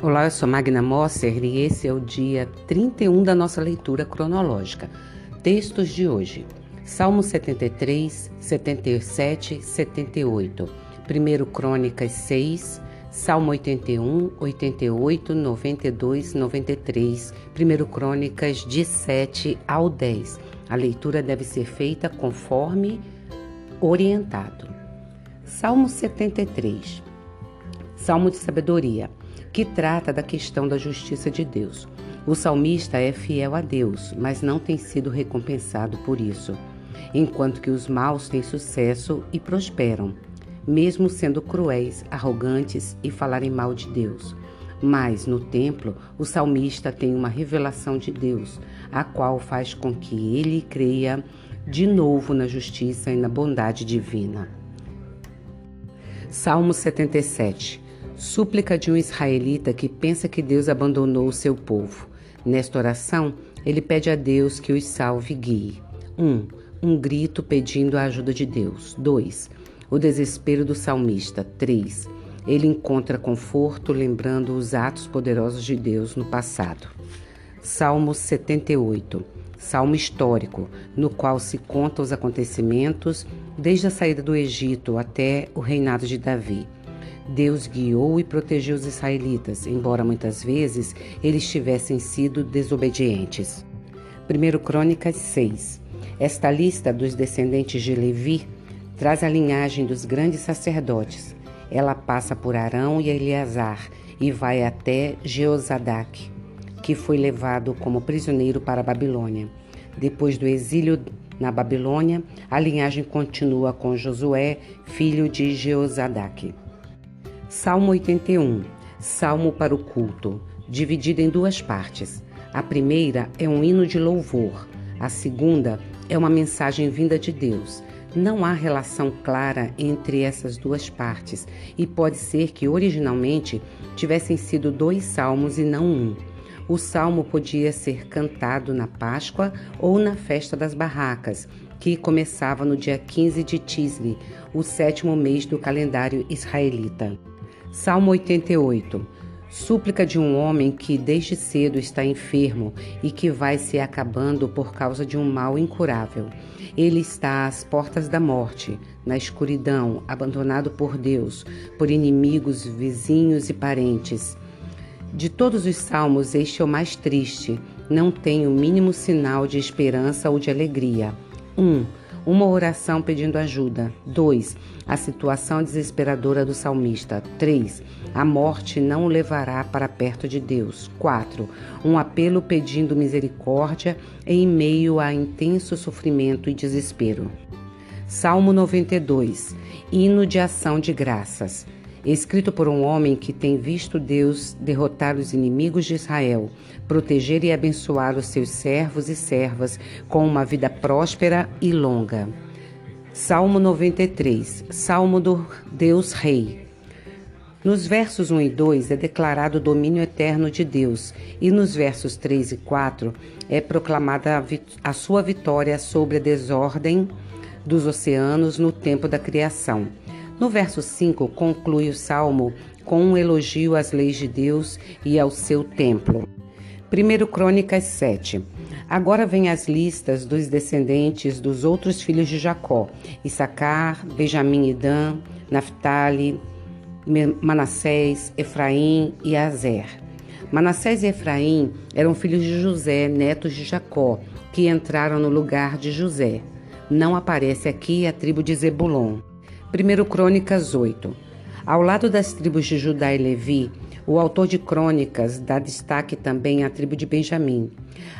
Olá, eu sou Magna Mosser e esse é o dia 31 da nossa leitura cronológica. Textos de hoje: Salmo 73, 77, 78, 1 Crônicas 6, Salmo 81, 88, 92, 93, 1 Crônicas de 7 ao 10. A leitura deve ser feita conforme orientado. Salmo 73, Salmo de sabedoria que trata da questão da justiça de Deus. O salmista é fiel a Deus, mas não tem sido recompensado por isso, enquanto que os maus têm sucesso e prosperam, mesmo sendo cruéis, arrogantes e falarem mal de Deus. Mas no templo, o salmista tem uma revelação de Deus, a qual faz com que ele creia de novo na justiça e na bondade divina. Salmo 77 Súplica de um israelita que pensa que Deus abandonou o seu povo. Nesta oração, ele pede a Deus que os salve e guie. 1. Um, um grito pedindo a ajuda de Deus. 2. O desespero do salmista. 3. Ele encontra conforto lembrando os atos poderosos de Deus no passado. Salmo 78. Salmo histórico, no qual se conta os acontecimentos desde a saída do Egito até o reinado de Davi. Deus guiou e protegeu os israelitas, embora muitas vezes eles tivessem sido desobedientes. 1 Crônicas 6. Esta lista dos descendentes de Levi traz a linhagem dos grandes sacerdotes. Ela passa por Arão e Eleazar e vai até Jeozadak, que foi levado como prisioneiro para a Babilônia. Depois do exílio na Babilônia, a linhagem continua com Josué, filho de Jeozadak. Salmo 81, Salmo para o culto, dividido em duas partes. A primeira é um hino de louvor, a segunda é uma mensagem vinda de Deus. Não há relação clara entre essas duas partes e pode ser que originalmente tivessem sido dois salmos e não um. O salmo podia ser cantado na Páscoa ou na festa das barracas, que começava no dia 15 de Tisli, o sétimo mês do calendário israelita. Salmo 88. Súplica de um homem que desde cedo está enfermo e que vai se acabando por causa de um mal incurável. Ele está às portas da morte, na escuridão, abandonado por Deus, por inimigos, vizinhos e parentes. De todos os salmos, este é o mais triste, não tem o mínimo sinal de esperança ou de alegria. 1. Um, uma oração pedindo ajuda. 2. A situação desesperadora do salmista. 3. A morte não o levará para perto de Deus. 4. Um apelo pedindo misericórdia em meio a intenso sofrimento e desespero. Salmo 92. Hino de ação de graças escrito por um homem que tem visto Deus derrotar os inimigos de Israel, proteger e abençoar os seus servos e servas com uma vida próspera e longa. Salmo 93, Salmo do Deus Rei. Nos versos 1 e 2 é declarado o domínio eterno de Deus, e nos versos 3 e 4 é proclamada a, a sua vitória sobre a desordem dos oceanos no tempo da criação. No verso 5, conclui o salmo com um elogio às leis de Deus e ao seu templo. 1 Crônicas 7. Agora vem as listas dos descendentes dos outros filhos de Jacó: Issacar, Benjamim e Dan, Naphtali, Manassés, Efraim e Azer. Manassés e Efraim eram filhos de José, netos de Jacó, que entraram no lugar de José. Não aparece aqui a tribo de Zebulon. 1 Crônicas 8. Ao lado das tribos de Judá e Levi, o autor de Crônicas dá destaque também à tribo de Benjamim.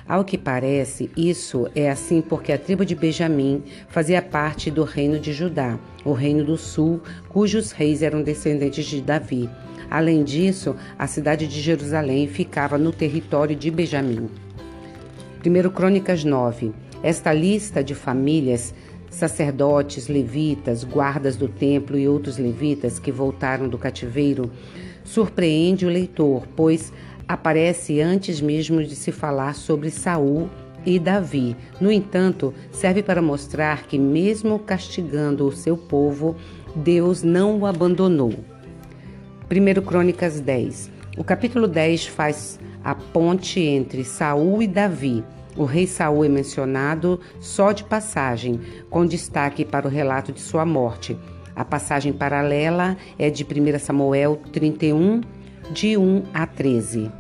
Ao que parece, isso é assim porque a tribo de Benjamim fazia parte do reino de Judá, o reino do sul, cujos reis eram descendentes de Davi. Além disso, a cidade de Jerusalém ficava no território de Benjamim. 1 Crônicas 9. Esta lista de famílias sacerdotes, levitas, guardas do templo e outros levitas que voltaram do cativeiro, surpreende o leitor, pois aparece antes mesmo de se falar sobre Saul e Davi. No entanto, serve para mostrar que mesmo castigando o seu povo, Deus não o abandonou. 1 Crônicas 10. O capítulo 10 faz a ponte entre Saul e Davi. O rei Saul é mencionado só de passagem, com destaque para o relato de sua morte. A passagem paralela é de 1 Samuel 31, de 1 a 13.